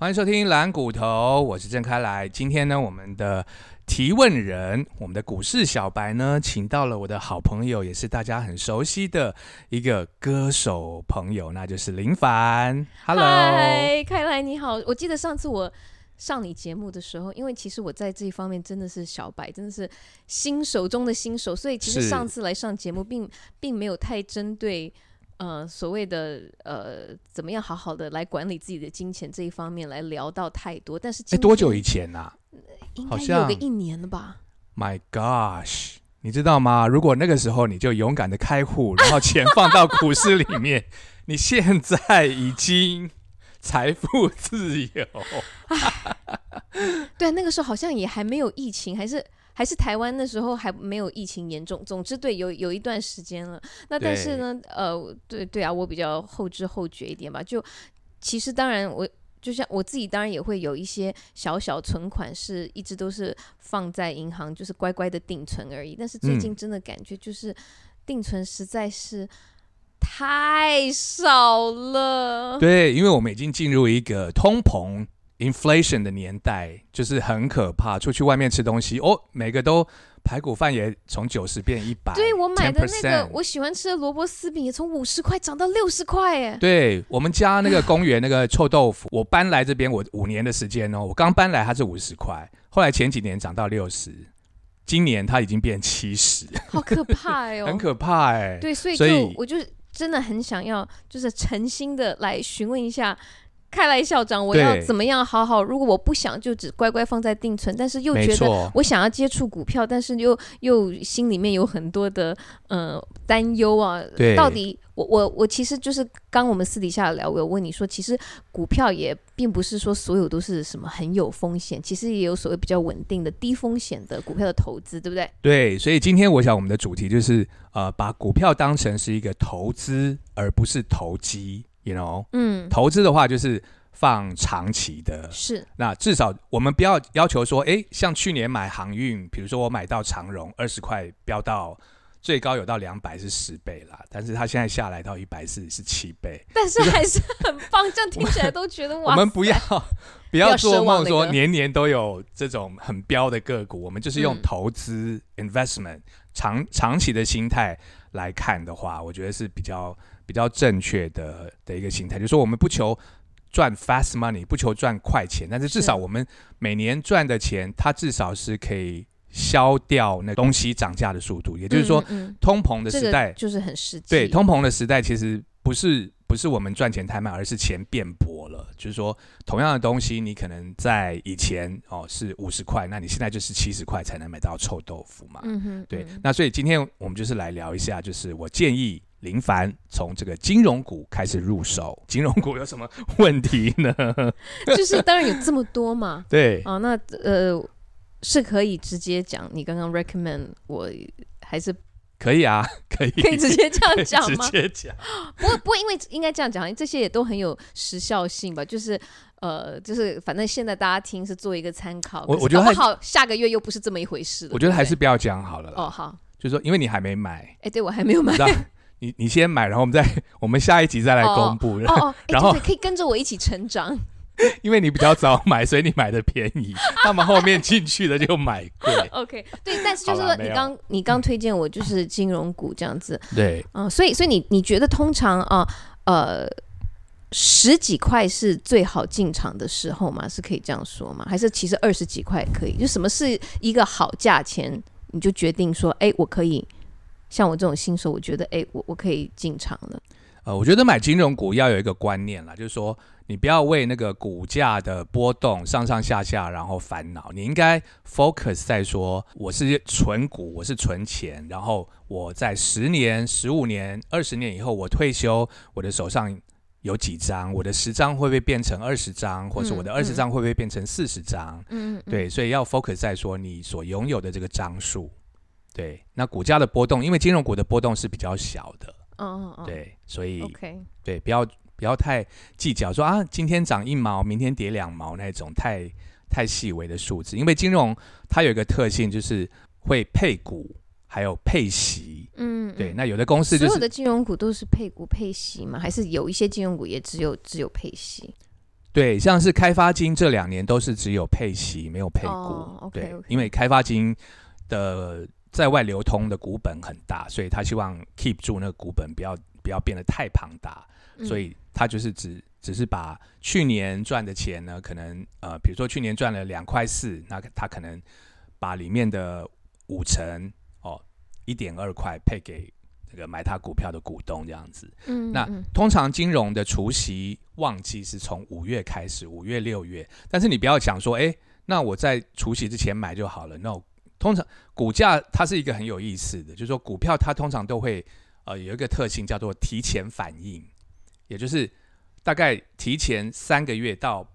欢迎收听蓝骨头，我是郑开来。今天呢，我们的提问人，我们的股市小白呢，请到了我的好朋友，也是大家很熟悉的一个歌手朋友，那就是林凡。Hello，嗨，开来你好。我记得上次我上你节目的时候，因为其实我在这一方面真的是小白，真的是新手中的新手，所以其实上次来上节目并并没有太针对。呃，所谓的呃，怎么样好好的来管理自己的金钱这一方面来聊到太多，但是哎，多久以前呐、应好该有个一年了吧？m y gosh，你知道吗？如果那个时候你就勇敢的开户，然后钱放到股市里面，你现在已经 财富自由。对，那个时候好像也还没有疫情，还是还是台湾那时候还没有疫情严重。总之，对，有有一段时间了。那但是呢，呃，对对啊，我比较后知后觉一点吧。就其实当然我。就像我自己，当然也会有一些小小存款，是一直都是放在银行，就是乖乖的定存而已。但是最近嗯真的感觉就是定存实在是太少了。对，因为我们已经进入一个通膨 inflation 的年代，就是很可怕。出去外面吃东西，哦，每个都排骨饭也从九十变一百，对我买的那个我喜欢吃的萝卜丝饼也从五十块涨到六十块，哎，对我们家那个公园那个臭豆腐，我搬来这边我五年的时间哦，我刚搬来它是五十块，后来前几年涨到六十，今年它已经变七十，好可怕哎哦，很可怕哎。对，所以就所以我就真的很想要，就是诚心的来询问一下。开来校长，我要怎么样好好？如果我不想就只乖乖放在定存，但是又觉得，我想要接触股票，但是又又心里面有很多的呃担忧啊。对到底我我我其实就是刚我们私底下聊，我有问你说，其实股票也并不是说所有都是什么很有风险，其实也有所谓比较稳定的低风险的股票的投资，对不对？对，所以今天我想我们的主题就是呃，把股票当成是一个投资，而不是投机，you know。嗯，投资的话就是放长期的，是。那至少我们不要要求说，哎，像去年买航运，比如说我买到长荣二十块飙到最高有到两百是十倍啦，但是它现在下来到一百四是七倍。但是还是很棒，这样听起来都觉得哇，我们不要 不要要做梦说年年都有这种很标的个股，我们就是用嗯。投资 investment 长长期的心态来看的话，我觉得是比较比较正确的的一个心态，就是说我们不求赚 fast money，不求赚快钱，但是至少我们每年赚的钱，它至少是可以消掉那东西涨价的速度，也就是说，嗯，嗯通膨的时代，就是很实际，对，通膨的时代其实不是不是我们赚钱太慢，而是钱变薄了。就是说，同样的东西，你可能在以前哦是五十块，那你现在就是七十块才能买到臭豆腐嘛。嗯哼，对，嗯那所以今天我们就是来聊一下，就是我建议林凡从这个金融股开始入手。金融股有什么问题呢？就是当然有这么多嘛，对，哦，那呃是可以直接讲，你刚刚 recommend 我还是可以啊，可以，可以直接这样讲吗直？接讲。不过不过，因为应该这样讲，这些也都很有时效性吧，就是。呃，就是反正现在大家听是做一个参考，我我觉得好下个月又不是这么一回事了。我觉得还是不要讲好了。哦好，就是说，因为你还没买，哎，对我还没有买你，你你先买，然后我们再 我们下一集再来公布。哦 哦，哎然后对对可以跟着我一起成长。因为你比较早买，所以你买的便宜，他们后面进去的就买贵。OK，对，但是就是说你刚你刚推荐我就是金融股这样子，对，嗯、所以所以你你觉得通常啊呃十几块是最好进场的时候吗？是可以这样说吗？还是其实二十几块也可以？就什么是一个好价钱，你就决定说，哎，我可以像我这种新手，我觉得哎，我我可以进场了。呃，我觉得买金融股要有一个观念啦，就是说你不要为那个股价的波动上上下下然后烦恼，你应该 focus 在说我是存股，我是存钱，然后我在十年、十五年、二十年以后我退休，我的手上有几张，我的十张会不会变成二十张，或是我的嗯二十嗯张会不会变成四十张？嗯，嗯，对，所以要 focus 在说你所拥有的这个张数。对，那股价的波动，因为金融股的波动是比较小的，嗯嗯嗯，对，所以，OK，对，不要不要太计较说啊，今天涨一毛，明天跌两毛那种太太细微的数字，因为金融它有一个特性就是会配股，还有配息。嗯，对，嗯那有的公司就是所有的金融股都是配股配息吗？还是有一些金融股也只有只有配息？对，像是开发金这两年都是只有配息没有配股，哦，OK，对 OK 因为开发金的在外流通的股本很大，所以他希望 keep 住那个股本，不要不要变得太庞大，嗯所以他就是只只是把去年赚的钱呢，可能呃，比如说去年赚了两块四，那他可能把里面的五成哦一点二块配给这个买他股票的股东这样子。那嗯嗯通常金融的除息旺季是从五月开始，五月六月，但是你不要想说，哎，那我在除夕之前买就好了。No，通常股价它是一个很有意思的，就是说股票它通常都会呃有一个特性叫做提前反应，也就是大概提前三个月到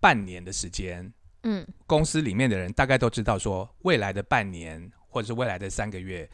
半年的时间，嗯。公司里面的人大概都知道说未来的半年或者是未来的三个月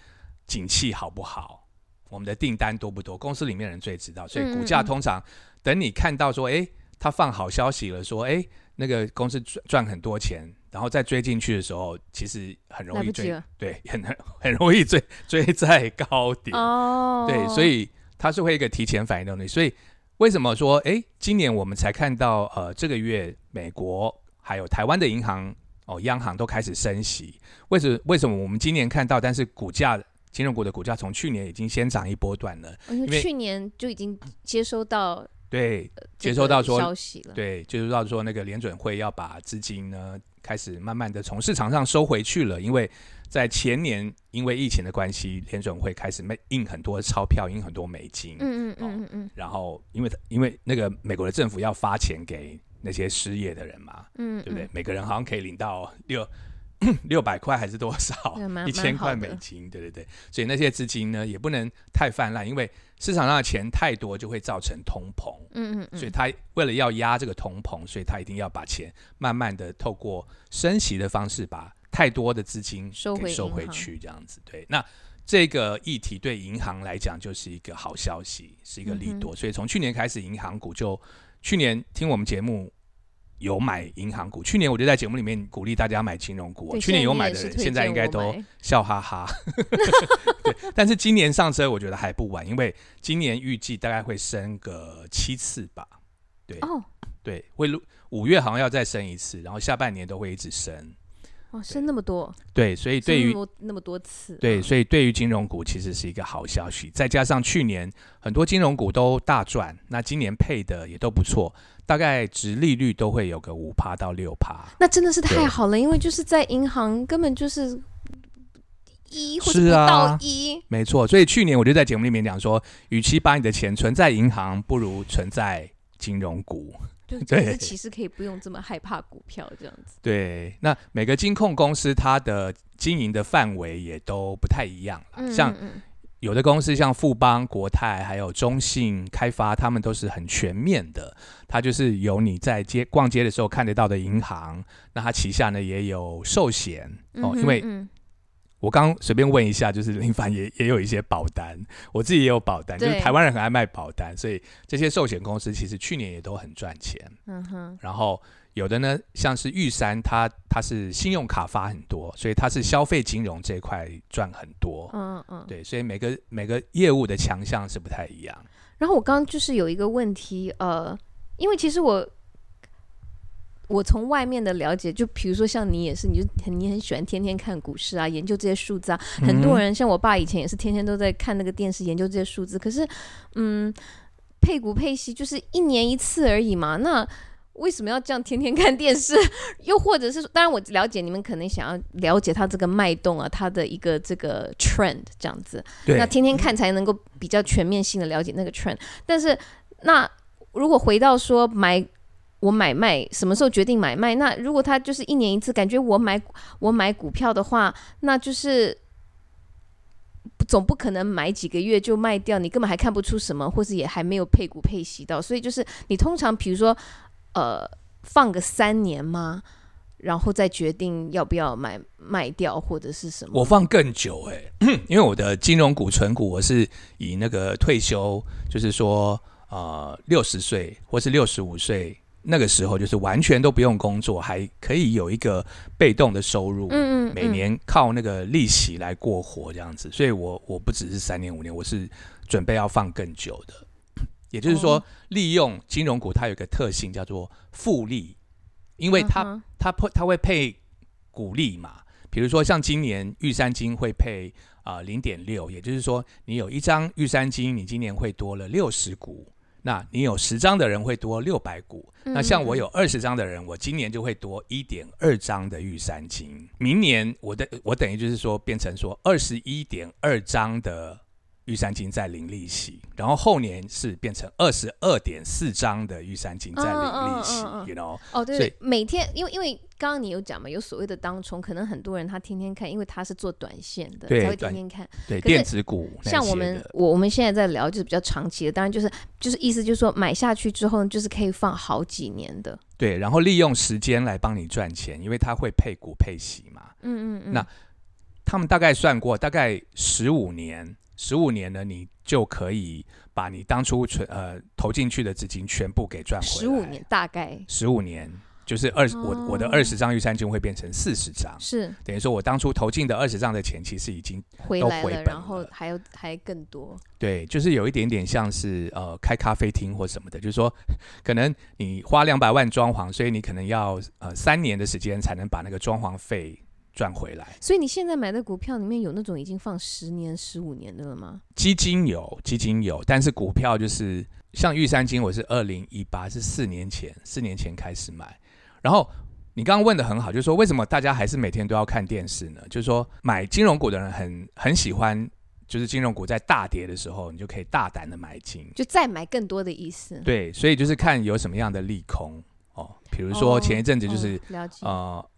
景气好不好，我们的订单多不多，公司里面的人最知道，所以股价通常等你看到说，诶，他放好消息了，说，诶，那个公司赚赚很多钱，然后再追进去的时候，其实很容易追对，很很容易追追在高点，哦，对，所以它是会一个提前反应能力。所以为什么说，哎，今年我们才看到，呃，这个月美国还有台湾的银行哦，央行都开始升息。为什为什么我们今年看到，但是股价金融股的股价从去年已经先涨一波段了？因为去年就已经接收到对，接收到个说消息了，对，接收到说那个联准会要把资金呢开始慢慢的从市场上收回去了，因为在前年因为疫情的关系，联准会开始卖印很多钞票，印很多美金，嗯嗯嗯嗯嗯然后因为因为那个美国的政府要发钱给那些失业的人嘛，嗯，对不对？嗯？每个人好像可以领到六 六百块还是多少 一千块美金，对对对。所以那些资金呢也不能太泛滥，因为市场上的钱太多就会造成通膨。嗯嗯嗯，所以他为了要压这个通膨，所以他一定要把钱慢慢的透过升息的方式，把太多的资金收给收回去，这样子。对，那这个议题对银行来讲就是一个好消息，是一个利嗯多。所以从去年开始，银行股就去年听我们节目。有买银行股，去年我就在节目里面鼓励大家买金融股哦。去年有买的人，现在荐应该都笑哈哈。对，但是今年上车，我觉得还不晚，因为今年预计大概会升个七次吧。哦对，会录五月好像要再升一次，然后下半年都会一直升。哦，升那么多，对，所以对于那么那么多次，对，嗯所以对于金融股其实是一个好消息。再加上去年很多金融股都大赚，那今年配的也都不错，大概值利率都会有个五趴到六趴。那真的是太好了，因为就是在银行根本就是一或到一，没错，所以去年我就在节目里面讲说，与其把你的钱存在银行，不如存在金融股。就 是其实可以不用这么害怕股票这样子。对，那每个金控公司它的经营的范围也都不太一样像有的公司像富邦、国泰，还有中信开发，他们都是很全面的。它就是有你在街逛街的时候看得到的银行，那它旗下呢也有寿险哦。嗯因为嗯我刚随便问一下，就是林凡也也有一些保单，我自己也有保单，就是台湾人很爱卖保单，所以这些寿险公司其实去年也都很赚钱。嗯哼，然后有的呢，像是玉山，它它是信用卡发很多，所以它是消费金融这一块赚很多。嗯嗯。对，所以每个每个业务的强项是不太一样。然后我刚刚就是有一个问题，呃，因为其实我我从外面的了解，就比如说像你也是，你就很你很喜欢天天看股市啊，研究这些数字啊。很多嗯人像我爸以前也是天天都在看那个电视，研究这些数字。可是，嗯，配股配息就是一年一次而已嘛，那。为什么要这样天天看电视？又或者是说，当然我了解你们可能想要了解它这个脉动啊，它的一个这个 trend 这样子。那天天看才能够比较全面性的了解那个 trend。但是，那如果回到说买我买卖什么时候决定买卖？那如果他就是一年一次，感觉我买我买股票的话，那就是。总不可能买几个月就卖掉，你根本还看不出什么，或是也还没有配股配息到，所以就是你通常比如说，呃，放个三年吗？然后再决定要不要买卖掉或者是什么？我放更久哎、因为我的金融股、存股，我是以那个退休，就是说呃六十岁或是六十五岁那个时候，就是完全都不用工作，还可以有一个被动的收入，嗯嗯，每年靠那个利息来过活这样子。所以我我不只是三年五年，我是准备要放更久的。也就是说哦，利用金融股它有一个特性叫做复利，因为它、嗯它配它会配股利嘛，比如说像今年玉山金会配啊零点六，也就是说你有一张玉山金，你今年会多了六十股。那你有十张的人会多六百股，那像我嗯有二十张的人，我今年就会多一点二张的玉山金。明年我的我等于就是说变成说二十一点二张的玉山金在零利息，然后后年是变成二十二点四张的玉山金在零利息、嗯嗯嗯嗯 y o u know。哦，对对，每天因为因为刚刚你有讲嘛，有所谓的当冲，可能很多人他天天看，因为他是做短线的，才会天天看。对电子股像我们我我们现在在聊就是比较长期的，当然就是就是意思就是说买下去之后就是可以放好几年的。对，然后利用时间来帮你赚钱，因为它会配股配息嘛。嗯嗯嗯。那他们大概算过，大概十五年，十五年呢，你就可以把你当初存呃投进去的资金全部给赚回来。十五年，大概十五年就是二十、我我的哦二十张玉山金会变成四十张，是等于说我当初投进的二十张的钱，其实已经都回本了然后还有还更多。对，就是有一点点像是呃开咖啡厅或什么的，就是说可能你花两百万装潢，所以你可能要呃三年的时间才能把那个装潢费赚回来。所以你现在买的股票里面有那种已经放十年、十五年的了吗？基金有，基金有，但是股票就是像玉山金，我是二零一八，是四年前，四年前开始买。然后你刚刚问的很好，就是说为什么大家还是每天都要看电视呢？就是说买金融股的人很很喜欢，就是金融股在大跌的时候，你就可以大胆的买进。就再买更多的意思。对，所以就是看有什么样的利空哦，比如说哦前一阵子就是。呃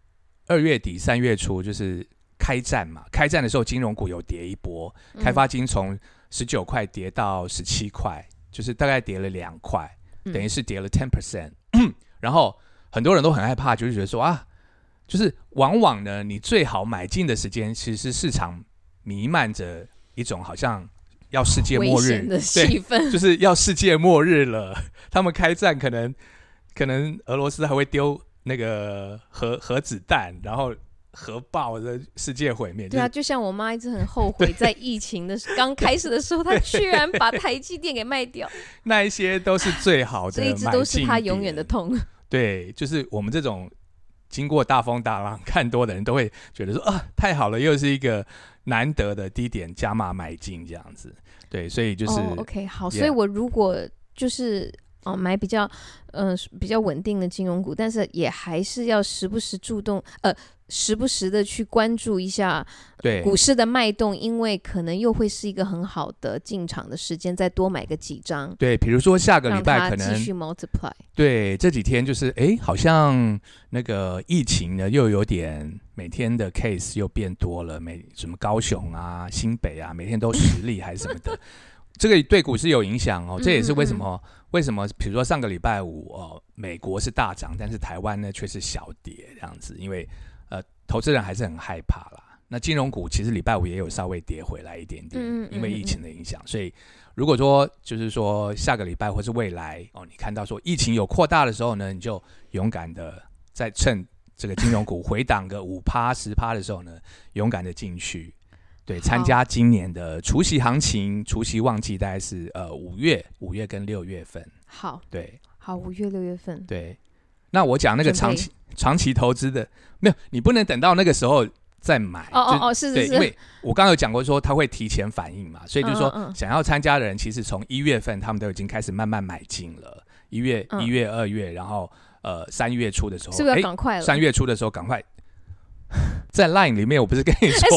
二月底三月初就是开战嘛，开战的时候金融股有跌一波，嗯开发金从十九块跌到十七块，就是大概跌了两块，嗯等于是跌了 ten percent。然后很多人都很害怕，就是觉得说啊，就是往往呢，你最好买进的时间，其实市场弥漫着一种好像要世界末日的对，气氛。就是要世界末日了。他们开战，可能可能俄罗斯还会丢那个核核子弹，然后核爆的世界毁灭。对啊，就像我妈一直很后悔，在疫情的时刚开始的时候，她居然把台积电给卖掉，那一些都是最好的，这一直都是她永远的。痛。对，就是我们这种经过大风大浪看多的人，都会觉得说啊，太好了，又是一个难得的低点加码买进这样子。对，所以就是、哦、OK 好所以我如果就是哦买比较嗯、呃、比较稳定的金融股，但是也还是要时不时注动呃时不时的去关注一下对股市的脉动，因为可能又会是一个很好的进场的时间，再多买个几张。对，比如说下个礼拜可能继续 multiply，对，这几天就是哎，好像那个疫情呢又有点每天的 case 又变多了，每什么高雄啊、新北啊，每天都十例还是什么的，这个对股市有影响哦。这也是为什么为什么，比如说上个礼拜五哦，美国是大涨，但是台湾呢却是小跌这样子，因为呃，投资人还是很害怕啦。那金融股其实礼拜五也有稍微跌回来一点点，因为疫情的影响，所以如果说就是说下个礼拜或是未来哦，你看到说疫情有扩大的时候呢，你就勇敢的在趁这个金融股回档个五趴十趴的时候呢，勇敢的进去，对，参加今年的除夕行情，除夕旺季大概是呃五月、五月跟六月份，好。对。好，五月六月份，对。那我讲那个长期长期投资的，没有，你不能等到那个时候再买，哦哦哦，是对，是。是，因为我刚刚有讲过说他会提前反应嘛，所以就是说嗯嗯嗯。想要参加的人，其实从一月份他们都已经开始慢慢买进了，一月、嗯。一月、二月，然后呃三月初的时候，是不是赶快了？三月初的时候赶快在 Line 里面，我不是跟你说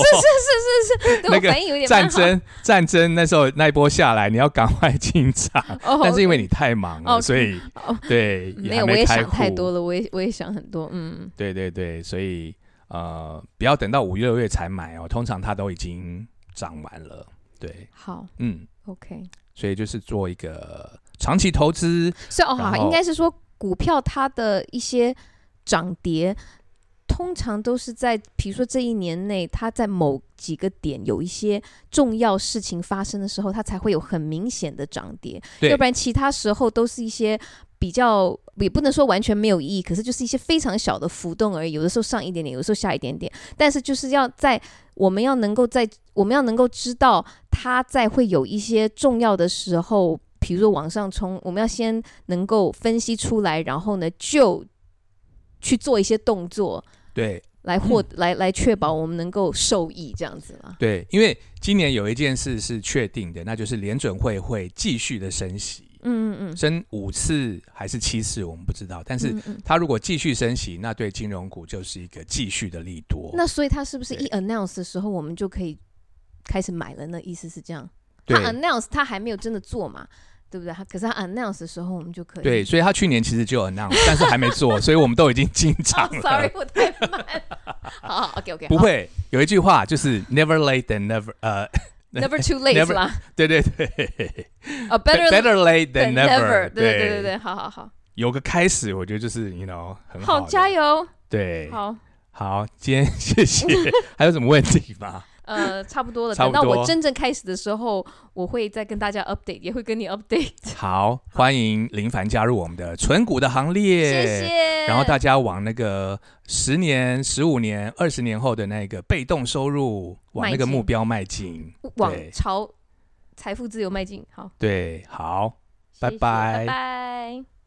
对 那个我反应有点战争战争那时候那一波下来，你要赶快进场，哦，但是因为你太忙了，哦所以哦对没有，我也想太多了，我也我也想很多，嗯，对对对，所以呃不要等到五六月才买哦，通常它都已经涨完了，对，好嗯。，OK，所以就是做一个长期投资，所以哦，好，应该是说股票它的一些涨跌。通常都是在，比如说这一年内，它在某几个点有一些重要事情发生的时候，它才会有很明显的涨跌。对要不然其他时候都是一些比较，也不能说完全没有意义，可是就是一些非常小的浮动而已。有的时候上一点点，有的时候下一点点，但是就是要在我们要能够在我们要能够知道它在会有一些重要的时候。比比如说往上冲，我们要先能够分析出来，然后呢就去做一些动作，对来获、来来确保我们能够受益，这样子嘛。对，因为今年有一件事是确定的，那就是联准会会继续的升息，嗯嗯嗯升五次还是七次我们不知道，但是嗯嗯。它如果继续升息，那对金融股就是一个继续的利多。那所以他是不是一 announce 的时候，我们就可以开始买了呢？意思是这样？他 announce 他还没有真的做嘛，对不对？他可是他 announce 的时候，我们就可以。对，所以他去年其实就有 announce，但是还没做，所以我们都已经进场哦了。，sorry，我太慢了。好好，OK OK，不会有一句话就是 never late than never，呃，，never too late 是吧？对对对 A，better better late than than never，对对对对，好好好，有个开始，我觉得就是 you know 很好好，加油，对，好。好，今天谢谢，还有什么问题吗？呃，差不多了。等到我真正开始的时候，我会再跟大家 update，也会跟你 update。好，欢迎林凡加入我们的纯股的行列，谢谢。然后大家往那个十年、十五年、二十年后的那个被动收入往那个目标迈进。往朝财富自由迈进。好，对，好，谢谢拜拜拜拜。